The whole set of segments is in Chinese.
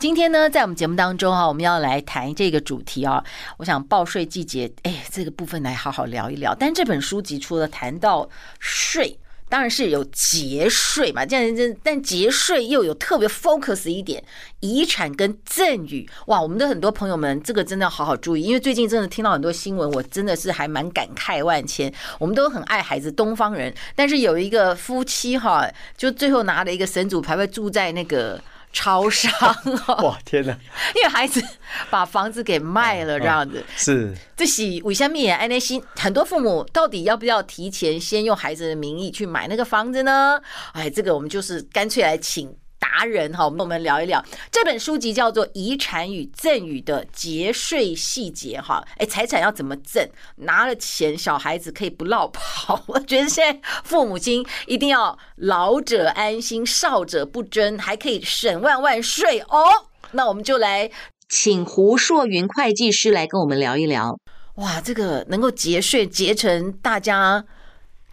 今天呢，在我们节目当中啊，我们要来谈这个主题啊。我想报税季节，哎，这个部分来好好聊一聊。但这本书籍除了谈到税，当然是有节税嘛，这样这但节税又有特别 focus 一点，遗产跟赠与。哇，我们的很多朋友们，这个真的要好好注意，因为最近真的听到很多新闻，我真的是还蛮感慨万千。我们都很爱孩子，东方人，但是有一个夫妻哈，就最后拿了一个神主牌位住在那个。超商 哇天哪！因为孩子把房子给卖了，这样子是这是为什么也爱那心？很多父母到底要不要提前先用孩子的名义去买那个房子呢？哎，这个我们就是干脆来请。达人哈，我们我们聊一聊这本书籍叫做《遗产与赠与的节税细节》哈，哎，财产要怎么赠？拿了钱，小孩子可以不落跑。我觉得现在父母亲一定要老者安心，少者不争，还可以省万万税哦。那我们就来请胡硕云会计师来跟我们聊一聊。哇，这个能够节税节成大家。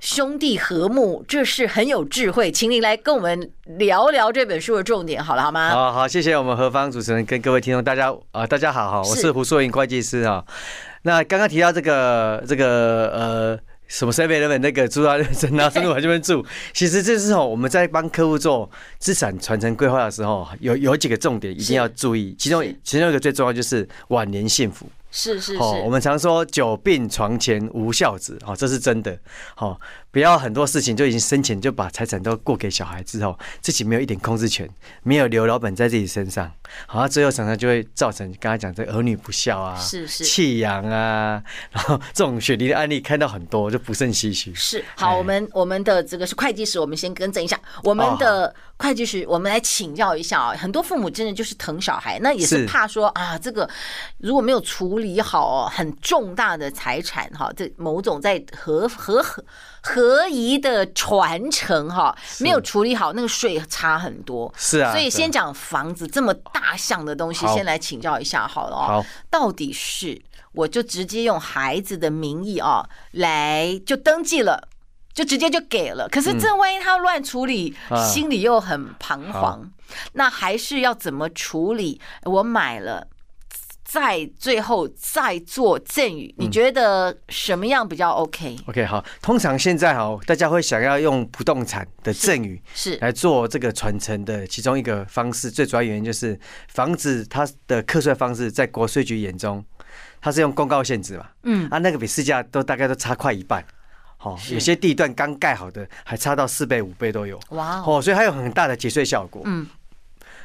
兄弟和睦，这是很有智慧，请您来跟我们聊聊这本书的重点，好了，好吗？好好，谢谢我们何方主持人跟各位听众，大家啊，大家好哈，我是胡硕云会计师啊。那刚刚提到这个这个呃，什么7-11那个住到真的深入这边住，其实这是哦，我们在帮客户做资产传承规划的时候，有有几个重点一定要注意，其中其中一个最重要就是晚年幸福。是是是，我们常说久病床前无孝子，哦，这是真的，好。不要很多事情就已经生前就把财产都过给小孩之后，自己没有一点控制权，没有留老本在自己身上，好，最后常常就会造成刚才讲这儿女不孝啊，是是弃养啊，然后这种雪梨的案例看到很多，就不胜唏嘘。是好，我们我们的这个是会计师，我们先更正一下，我们的会计师，我们来请教一下啊，很多父母真的就是疼小孩，那也是怕说啊，这个如果没有处理好很重大的财产哈，这某种在合合合。合宜的传承哈，没有处理好，那个税差很多。是啊，所以先讲房子这么大项的东西，先来请教一下好了哦。好，到底是我就直接用孩子的名义啊来就登记了，就直接就给了。可是这万一他乱处理，心里又很彷徨。那还是要怎么处理？我买了。再最后再做赠与，你觉得什么样比较 OK？OK，、okay, 好，通常现在哈，大家会想要用不动产的赠与是来做这个传承的其中一个方式。最主要原因就是房子它的课税方式在国税局眼中，它是用公告限制嘛，嗯，啊，那个比市价都大概都差快一半，好，有些地段刚盖好的还差到四倍五倍都有，哇，哦，所以它有很大的节税效果，嗯。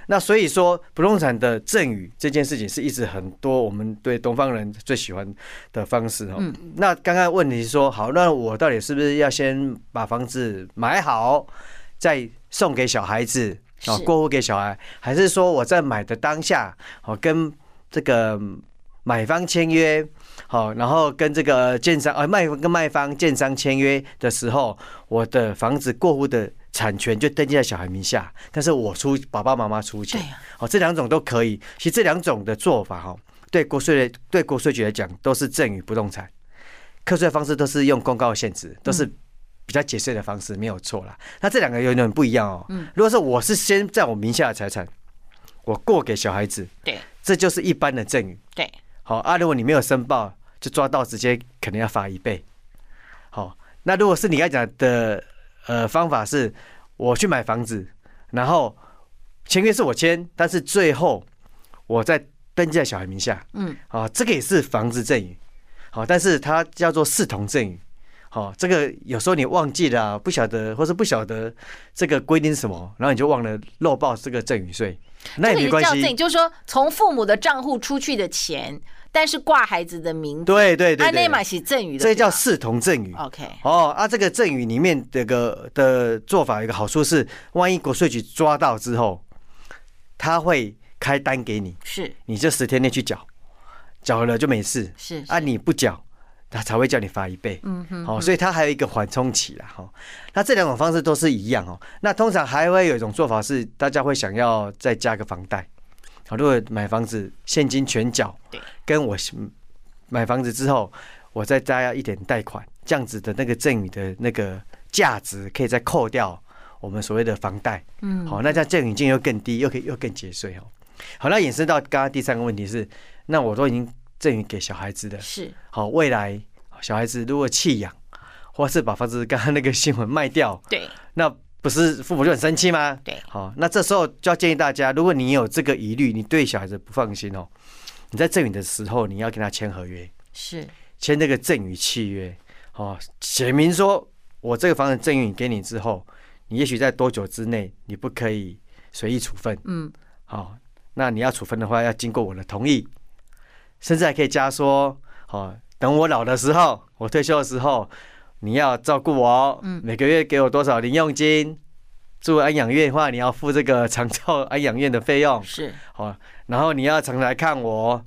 那所以说，不动产的赠与这件事情是一直很多我们对东方人最喜欢的方式哦。那刚刚问题是说，好，那我到底是不是要先把房子买好，再送给小孩子啊，过户给小孩，还是说我在买的当下，好跟这个买方签约，好，然后跟这个建商呃卖跟卖方建商签约的时候，我的房子过户的。产权就登记在小孩名下，但是我出爸爸妈妈出钱，哦，这两种都可以。其实这两种的做法，哈，对国税对国税局来讲都是赠与不动产，课税方式都是用公告限制，都是比较节税的方式，没有错啦。那这两个有点不一样哦。嗯如果说我是先在我名下的财产，我过给小孩子，对，这就是一般的赠与，对。好啊，如果你没有申报，就抓到直接可能要罚一倍。好，那如果是你刚才讲的。呃，方法是我去买房子，然后签约是我签，但是最后我再登记在小孩名下。嗯，啊，这个也是房子赠与，好，但是它叫做视同赠与。好，这个有时候你忘记了，不晓得，或是不晓得这个规定是什么，然后你就忘了漏报这个赠与税，那也没关系。就是说，从父母的账户出去的钱。但是挂孩子的名字，对对对，那嘛是赠与的，这叫视同赠与。OK，哦啊，这个赠与里面这个的做法有一个好处是，万一国税局抓到之后，他会开单给你，是，你就十天内去缴，缴了就没事。是，啊，你不缴，他才会叫你罚一倍。嗯哼，好，所以他还有一个缓冲期啦。哈，那这两种方式都是一样哦。那通常还会有一种做法是，大家会想要再加个房贷。好，如果买房子现金全缴，跟我买房子之后，我再加一点贷款，这样子的那个赠与的那个价值可以再扣掉。我们所谓的房贷，嗯，好，那这样赠与金又更低，又可以又更节税哦。好，那衍生到刚刚第三个问题是，那我都已经赠予给小孩子的，是。好，未来小孩子如果弃养，或是把房子刚刚那个新闻卖掉，对，那不是父母就很生气吗？对，好，那这时候就要建议大家，如果你有这个疑虑，你对小孩子不放心哦，你在赠与的时候，你要跟他签合约，是。签那个赠与契约，哦，写明说我这个房子赠与给你之后。你也许在多久之内，你不可以随意处分。嗯，好，那你要处分的话，要经过我的同意，甚至还可以加说，好，等我老的时候，我退休的时候，你要照顾我，每个月给我多少零用金？住安养院的话，你要付这个长照安养院的费用。是，好，然后你要常来看我，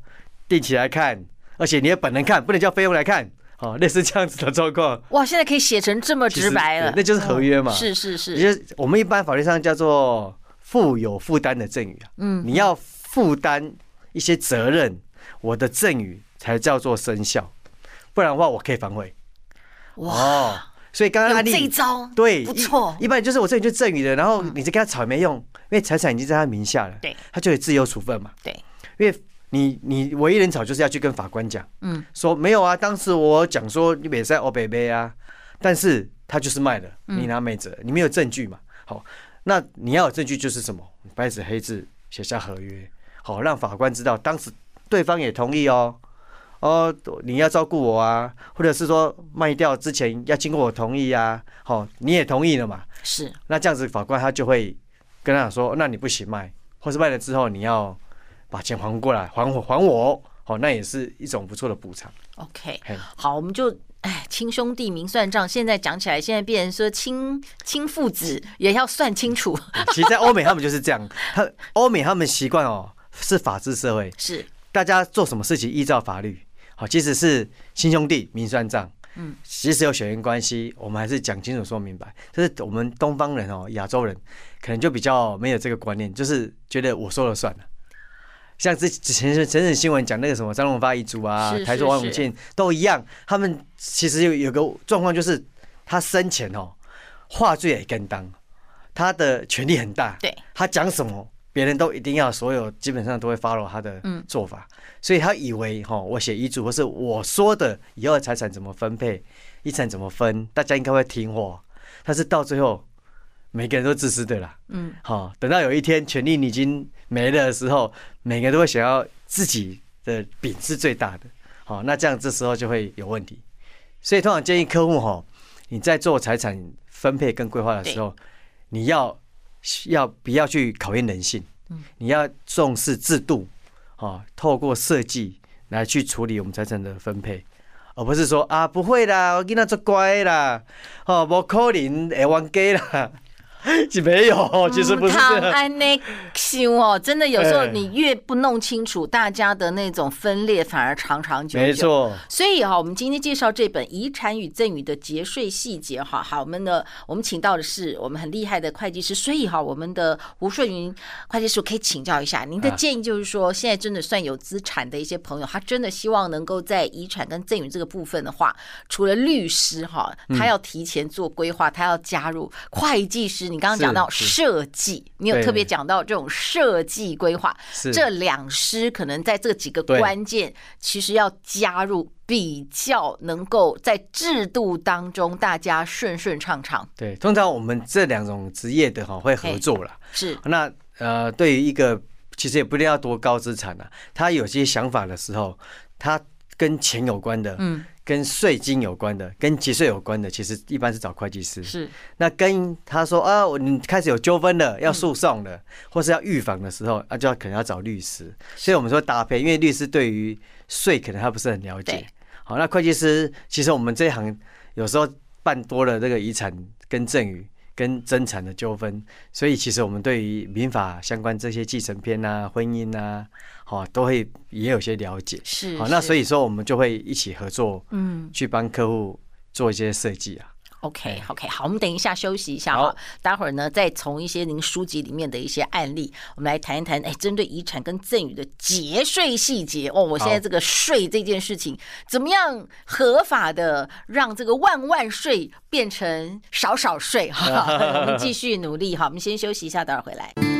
定期来看，而且你要本人看，不能叫费用来看。哦，类似这样子的状况，哇，现在可以写成这么直白了，那就是合约嘛。是是是，就是我们一般法律上叫做负有负担的赠与啊。嗯，你要负担一些责任，我的赠与才叫做生效，不然的话我可以反悔。哇，所以刚刚案例这一招对不错，一般就是我这里就赠与的，然后你就跟他吵也没用，因为财产已经在他名下了，对，他就有自由处分嘛。对，因为。你你唯一能吵就是要去跟法官讲，嗯，说没有啊，当时我讲说你别在欧北北啊，但是他就是卖了，你拿没辙，你没有证据嘛，好，那你要有证据就是什么，白纸黑字写下合约，好，让法官知道当时对方也同意哦，哦，你要照顾我啊，或者是说卖掉之前要经过我同意啊，好，你也同意了嘛，是，那这样子法官他就会跟他讲说，那你不行卖，或是卖了之后你要。把钱还过来，还我还我，好，那也是一种不错的补偿。OK，好，我们就哎，亲兄弟明算账。现在讲起来，现在变成说亲亲父子也要算清楚。其实，在欧美他们就是这样，他欧美他们习惯哦，是法治社会，是大家做什么事情依照法律。好，即使是亲兄弟明算账，嗯，即使有血缘关系，我们还是讲清楚说明白。这是我们东方人哦，亚洲人可能就比较没有这个观念，就是觉得我说了算了。像之前是前阵新闻讲那个什么张荣发遗嘱啊，台中王永庆都一样，他们其实有有个状况就是他生前哦，话最也跟当，他的权力很大，对，他讲什么别人都一定要，所有基本上都会 follow 他的做法，所以他以为哈，我写遗嘱或是我说的以后的财产怎么分配，遗产怎么分，大家应该会听我，但是到最后。每个人都自私的啦，嗯，好，等到有一天权力已经没了的时候，每个人都会想要自己的饼是最大的，好，那这样这时候就会有问题。所以通常建议客户哈，你在做财产分配跟规划的时候，你要要不要去考验人性？你要重视制度，啊，透过设计来去处理我们财产的分配，而不是说啊不会啦，我跟他做乖啦，哦，不可能会忘记啦。是 没有，其实不是这样。安内修哦，真的有时候你越不弄清楚，大家的那种分裂反而长长久久。没错。所以哈，我们今天介绍这本《遗产与赠与的节税细节》哈，好，我们的我们请到的是我们很厉害的会计师，所以哈，我们的吴顺云会计师可以请教一下您的建议，就是说现在真的算有资产的一些朋友，他真的希望能够在遗产跟赠与这个部分的话，除了律师哈，他要提前做规划，他要加入会计师。你刚刚讲到设计，你有特别讲到这种设计规划，这两师可能在这几个关键，其实要加入，比较能够在制度当中大家顺顺畅畅。对，通常我们这两种职业的哈会合作了。是。那呃，对于一个其实也不一定要多高资产啊，他有些想法的时候，他跟钱有关的，嗯。跟税金有关的，跟节税有关的，其实一般是找会计师。是，那跟他说啊，你开始有纠纷了，要诉讼了，或是要预防的时候，啊，就要可能要找律师。所以我们说搭配，因为律师对于税可能他不是很了解。好，那会计师其实我们这一行有时候办多了这个遗产跟赠与跟争产的纠纷，所以其实我们对于民法相关这些继承篇啊、婚姻啊，好都会也有些了解。是，好，那所以说我们就会一起合作，嗯，去帮客户做一些设计啊。OK，OK，okay, okay, 好，我们等一下休息一下哈，待会儿呢再从一些您书籍里面的一些案例，我们来谈一谈，哎，针对遗产跟赠与的节税细节。哦，我现在这个税这件事情，怎么样合法的让这个万万税变成少少税？哈？我们继续努力哈，我们先休息一下，待会儿回来。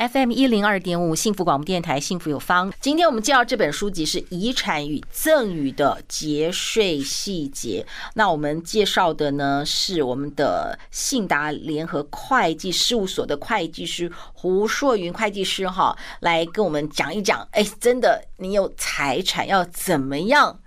FM 一零二点五幸福广播电台，幸福有方。今天我们介绍这本书籍是《遗产与赠与的节税细节》。那我们介绍的呢是我们的信达联合会计事务所的会计师胡硕云会计师哈，来跟我们讲一讲。哎，真的，你有财产要怎么样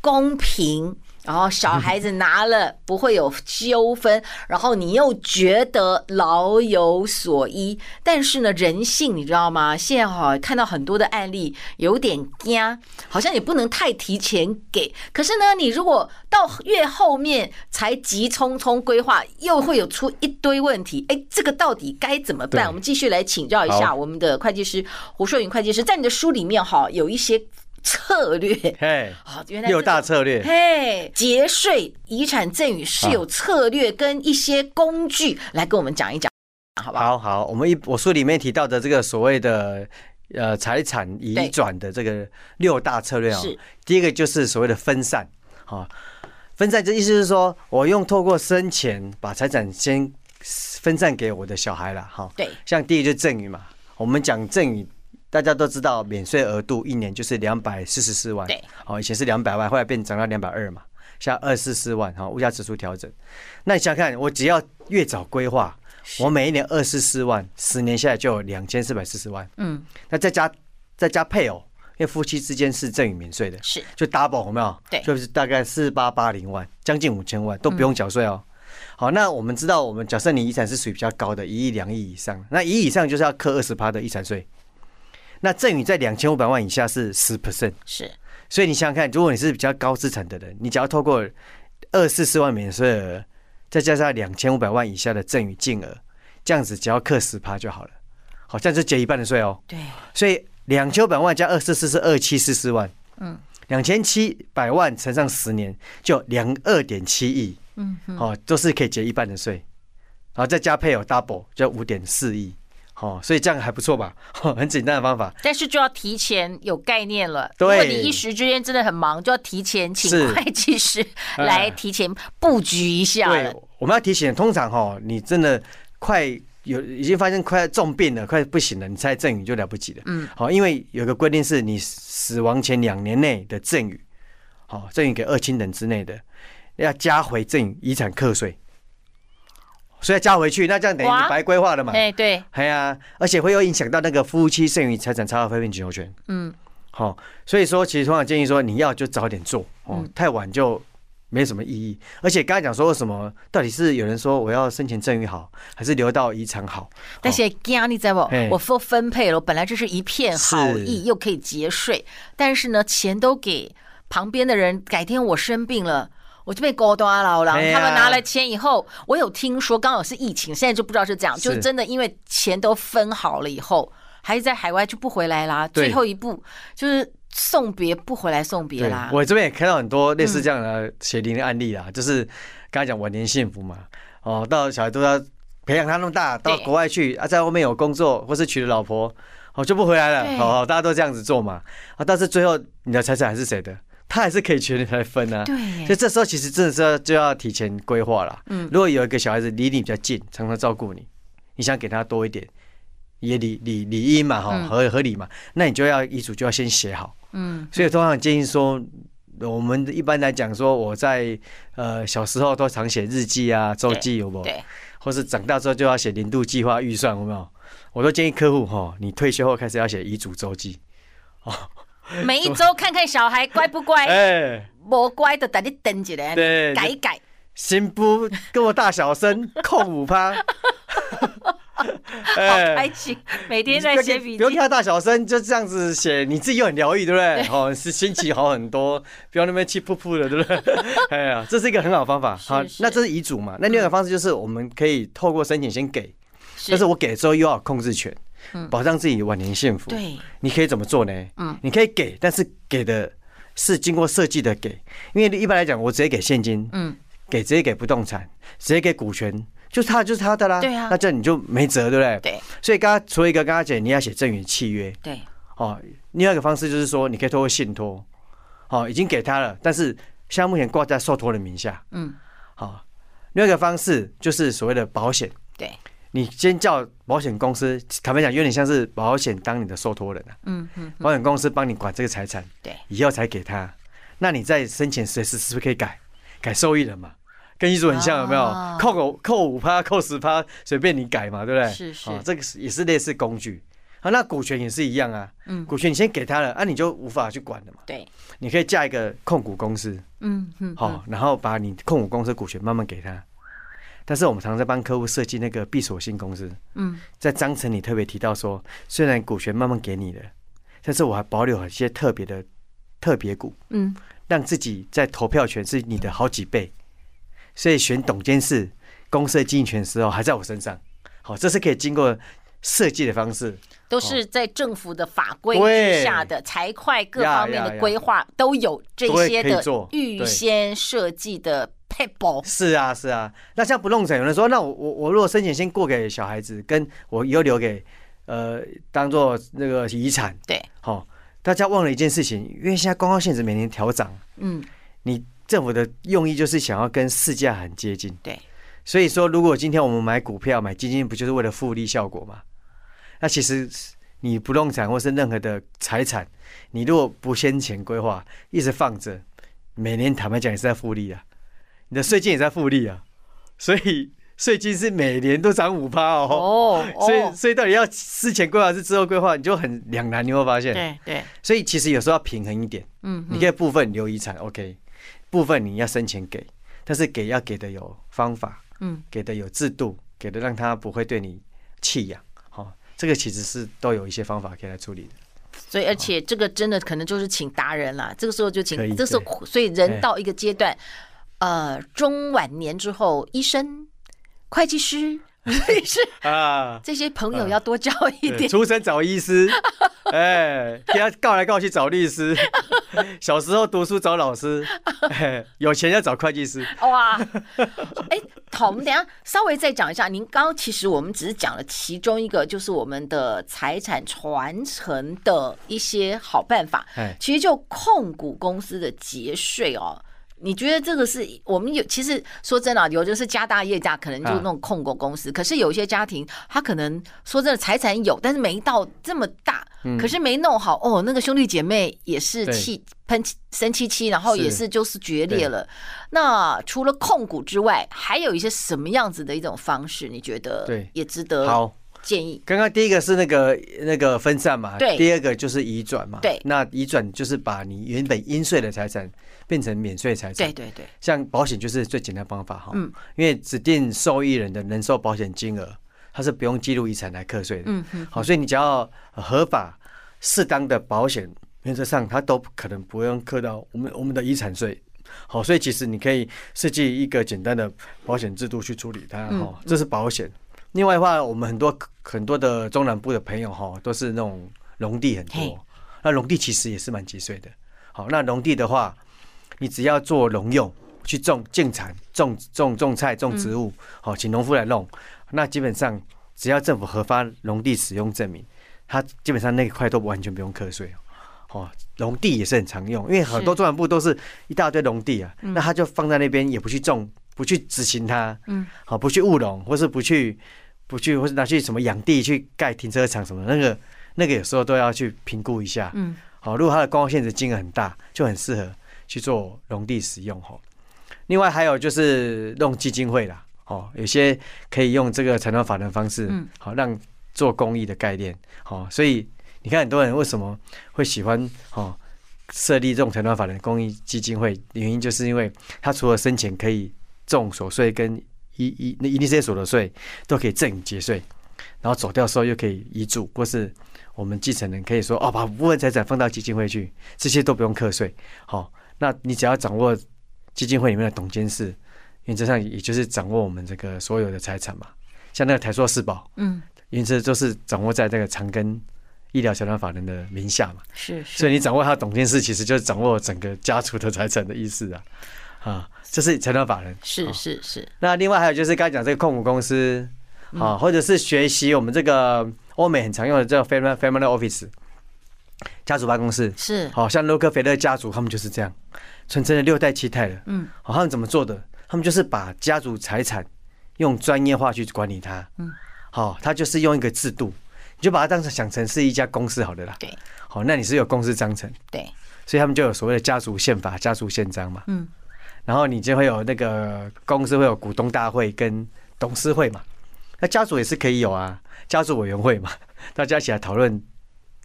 公平？然后小孩子拿了不会有纠纷，然后你又觉得老有所依，但是呢，人性你知道吗？现在哈看到很多的案例有点惊，好像也不能太提前给。可是呢，你如果到越后面才急匆匆规划，又会有出一堆问题。哎，这个到底该怎么办？我们继续来请教一下我们的会计师胡顺云会计师，在你的书里面哈有一些。策略，嘿，好，原来六大策略，嘿，节税、遗产赠与是有策略跟一些工具来跟我们讲一讲，好不好？好好，我们一我书里面提到的这个所谓的呃财产移转的这个六大策略啊，是第一个就是所谓的分散，啊，分散这意思是说我用透过生前把财产先分散给我的小孩了，哈，对，像第一个就是赠与嘛，我们讲赠与。大家都知道，免税额度一年就是两百四十四万。对，哦，以前是两百万，后来变涨到两百二嘛，现在二四四万。哈，物价指数调整。那你想想看，我只要越早规划，我每一年二四四万，十年下来就有两千四百四十万。嗯，那再加再加配偶，因为夫妻之间是赠与免税的，是就 double 有没有？对，就是大概四八八零万，将近五千万都不用缴税哦。好，那我们知道，我们假设你遗产是属于比较高的，一亿两亿以上，那一亿以上就是要课二十趴的遗产税。那赠与在两千五百万以下是十。percent，是，所以你想想看，如果你是比较高资产的人，你只要透过二四四万免税额，再加上两千五百万以下的赠与净额，这样子只要课十趴就好了，好，这样就结一半的税哦。对，所以两千五百万加二四四是二七四四万，嗯，两千七百万乘上十年就两二点七亿，嗯，哦，都是可以结一半的税，然后再加配偶 double 就五点四亿。哦，所以这样还不错吧？很简单的方法，但是就要提前有概念了。对，如果你一时之间真的很忙，就要提前请会计师来提前布局一下。对，我们要提醒，通常哈，你真的快有已经发现快重病了，快不行了，你才赠与就了不起了。嗯，好，因为有个规定是你死亡前两年内的赠与，好，赠与给二亲等之内的，要加回赠与遗产课税。所以要加回去，那这样等于你白规划了嘛？哎，对，对啊，而且会有影响到那个夫妻剩余财产差额分配请求权。嗯，好，所以说其实通常建议说你要就早点做哦，太晚就没什么意义。而且刚才讲说什么，到底是有人说我要生前赠与好，还是留到遗产好？但是惊你知道不？我说分配了，本来就是一片好意，又可以节税，但是呢，钱都给旁边的人，改天我生病了。我就被勾搭了，然后他们拿了钱以后，我有听说，刚好是疫情，现在就不知道是这样，就是真的，因为钱都分好了以后，还是在海外就不回来啦。最后一步就是送别，不回来送别啦。我这边也看到很多类似这样的血淋的案例啦，就是刚才讲晚年幸福嘛，哦，到小孩都要培养他那么大，到国外去啊，在外面有工作或是娶了老婆，哦就不回来了，好，大家都这样子做嘛，啊，但是最后你的财产还是谁的？他还是可以全年来分啊，对，所以这时候其实真的是要就要提前规划了。嗯，如果有一个小孩子离你比较近，常常照顾你，你想给他多一点，也理理理应嘛，哈，合合理嘛，那你就要遗嘱就要先写好。嗯，所以通常建议说，我们一般来讲说，我在呃小时候都常写日记啊、周记，有没有？对，或是长大之后就要写年度计划预算，有没有？我都建议客户哈，你退休后开始要写遗嘱周记，哦。每一周看看小孩乖不乖，哎，不乖的，等你等起来，改一改。新不跟我大小声 扣五趴。好，开心，每天在写笔记，不用看大小声，就这样子写，你自己又很疗愈，对不对？哦，是心情好很多，不要那边气噗噗的，对不对？哎呀，这是一个很好的方法。好，那这是遗嘱嘛？那另外一个方式就是，我们可以透过申请先给，但是我给了之后又要控制权，保障自己晚年幸福。对，你可以怎么做呢？嗯，你可以给，但是给的是经过设计的给，因为一般来讲，我直接给现金，嗯，给直接给不动产，直接给股权。就是他，就是他的啦。对啊，那这样你就没辙，对不对？对。所以刚刚除了一个，刚刚讲你要写赠与契约。对。哦，另外一个方式就是说，你可以透过信托，哦，已经给他了，但是现在目前挂在受托人名下。嗯。好，另外一个方式就是所谓的保险。对。你先叫保险公司，坦白讲，有点像是保险当你的受托人啊。嗯嗯。保险公司帮你管这个财产。对。以后才给他，那你在生前随时是不是可以改改受益人嘛？跟遗嘱很像，有没有？扣个扣五趴，扣十趴，随便你改嘛，对不对？是是，这个是也是类似工具。好，那股权也是一样啊。嗯，股权你先给他了，啊，你就无法去管了嘛。对，你可以架一个控股公司。嗯嗯。好，然后把你控股公司股权慢慢给他。但是我们常常在帮客户设计那个闭锁性公司。嗯。在章程里特别提到说，虽然股权慢慢给你了，但是我还保留一些特别的特别股。嗯。让自己在投票权是你的好几倍。所以选董监事、公司的经营权的时候还在我身上，好，这是可以经过设计的方式，都是在政府的法规之下的财会各方面的规划都有这些的预先设计的是啊，是啊。那像不动产，有人说，那我我我如果申请先过给小孩子，跟我以后留给呃当做那个遗产，对，好，大家忘了一件事情，因为现在公告限值每年调涨，嗯，你。政府的用意就是想要跟市价很接近，对，所以说如果今天我们买股票、买基金，不就是为了复利效果吗？那其实你不动产或是任何的财产，你如果不先前规划，一直放着，每年坦白讲也是在复利啊，你的税金也在复利啊，所以税金是每年都涨五趴哦，哦，所以所以到底要事前规划还是之后规划，你就很两难，你会发现，对对，所以其实有时候要平衡一点，嗯，你可以部分留遗产，OK。部分你要生前给，但是给要给的有方法，嗯，给的有制度，给的让他不会对你弃养，好，这个其实是都有一些方法可以来处理的。所以，而且这个真的可能就是请达人了，这个时候就请，这时候所以人到一个阶段，呃，中晚年之后，医生、会计师。是 啊，这些朋友要多交一点。出生找医师，哎，给他告来告去找律师。小时候读书找老师，有钱要找会计师。哇，哎，好，我们等下稍微再讲一下。您刚刚其实我们只是讲了其中一个，就是我们的财产传承的一些好办法。其实就控股公司的节税哦。你觉得这个是我们有？其实说真的，啊有就是家大业大，可能就那种控股公司。可是有些家庭，他可能说真的财产有，但是没到这么大，可是没弄好哦。那个兄弟姐妹也是气喷生气气，然后也是就是决裂了。那除了控股之外，还有一些什么样子的一种方式？你觉得对也值得好建议？刚刚第一个是那个那个分散嘛，对。第二个就是移转嘛，对。那移转就是把你原本应税的财产。变成免税财产，对对对，像保险就是最简单的方法哈，嗯，因为指定受益人的人寿保险金额，它是不用记录遗产来课税的，嗯嗯，好，所以你只要合法适当的保险，原则上它都可能不用课到我们我们的遗产税，好，所以其实你可以设计一个简单的保险制度去处理它，哈，这是保险。另外的话，我们很多很多的中南部的朋友哈，都是那种农地很多，那农地其实也是蛮节税的，好，那农地的话。你只要做农用，去种进产，种种种菜，种植物，好，请农夫来弄。那基本上只要政府核发农地使用证明，它基本上那一块都完全不用课税。哦，农地也是很常用，因为很多中南部都是一大堆农地啊，那他就放在那边也不去种，不去执行它，嗯，好，不去务农，或是不去不去，或是拿去什么养地去盖停车场什么，那个那个有时候都要去评估一下，嗯，好，如果它的公告现值金额很大，就很适合。去做农地使用哈，另外还有就是弄基金会啦，哦，有些可以用这个财团法人方式，嗯。好让做公益的概念，好，所以你看很多人为什么会喜欢哦设立这种财团法人公益基金会，原因就是因为它除了生前可以种所税跟一一那一定是些所得税都可以赠与节税，然后走掉的时候又可以遗嘱，或是我们继承人可以说哦，把部分财产放到基金会去，这些都不用课税。好，那你只要掌握基金会里面的董监事，原则上也就是掌握我们这个所有的财产嘛。像那个台硕四宝，嗯，原则就是掌握在这个长庚医疗财团法人的名下嘛。是，是，所以你掌握他的董监事，其实就是掌握整个家族的财产的意思啊。啊，这是成团法人。是是是。那另外还有就是刚才讲这个控股公司。啊，或者是学习我们这个欧美很常用的这个 family family office 家族办公室，是，好像洛克菲勒家族他们就是这样，传承了六代七代了。嗯，好，他们怎么做的？他们就是把家族财产用专业化去管理它。嗯，好，他就是用一个制度，你就把它当成想成是一家公司好的啦。对，好，那你是有公司章程。对，所以他们就有所谓的家族宪法、家族宪章嘛。嗯，然后你就会有那个公司会有股东大会跟董事会嘛。那家族也是可以有啊，家族委员会嘛，大家一起来讨论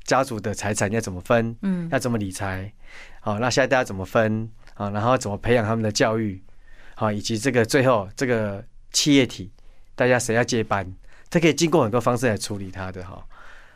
家族的财产要怎么分，嗯，要怎么理财，好，那现在大家怎么分啊？然后怎么培养他们的教育，好，以及这个最后这个企业体，大家谁要接班，这可以经过很多方式来处理它的哈。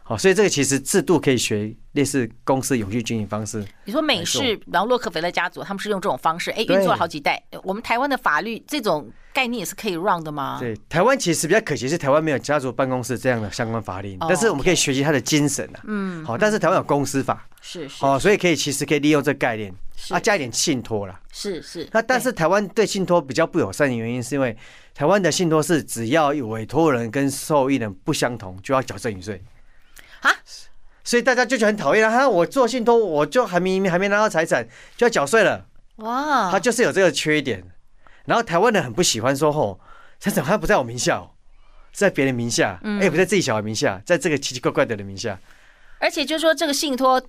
好，所以这个其实制度可以学类似公司永续经营方式。你说美式，然后洛克菲勒家族他们是用这种方式，哎，运作了好几代。我们台湾的法律这种概念也是可以 run 的吗？对，台湾其实比较可惜是台湾没有家族办公室这样的相关法令，但是我们可以学习它的精神啊。嗯，好，但是台湾有公司法，是是，哦，所以可以其实可以利用这个概念，啊，加一点信托啦。是是。那但是台湾对信托比较不友善的原因，是因为台湾的信托是只要委托人跟受益人不相同，就要缴赠与税啊。所以大家就觉得很讨厌啊！哈，我做信托，我就还没还没拿到财产，就要缴税了。哇，他就是有这个缺点。然后台湾人很不喜欢说，吼，财产他不在我名下，是在别人名下，哎、嗯，不在自己小孩名下，在这个奇奇怪怪的人名下。而且就是说这个信托。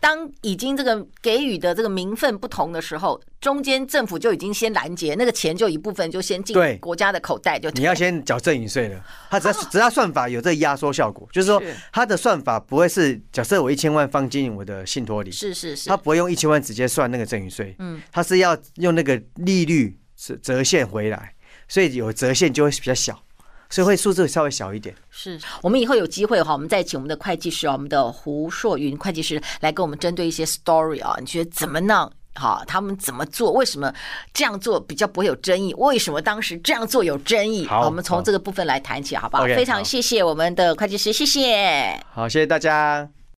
当已经这个给予的这个名分不同的时候，中间政府就已经先拦截，那个钱就一部分就先进国家的口袋，就你要先缴赠与税了。他只要只要算法有这个压缩效果，就是说他的算法不会是假设我一千万放进我的信托里，是是是，他不会用一千万直接算那个赠与税，嗯，他是要用那个利率折折现回来，所以有折现就会比较小。所以会数字稍微小一点。是我们以后有机会的话，我们再请我们的会计师啊，我们的胡硕云会计师来跟我们针对一些 story 啊，你觉得怎么弄？好，他们怎么做？为什么这样做比较不会有争议？为什么当时这样做有争议？好，我们从这个部分来谈起，好不好？非常谢谢我们的会计师，谢谢。好，谢谢大家。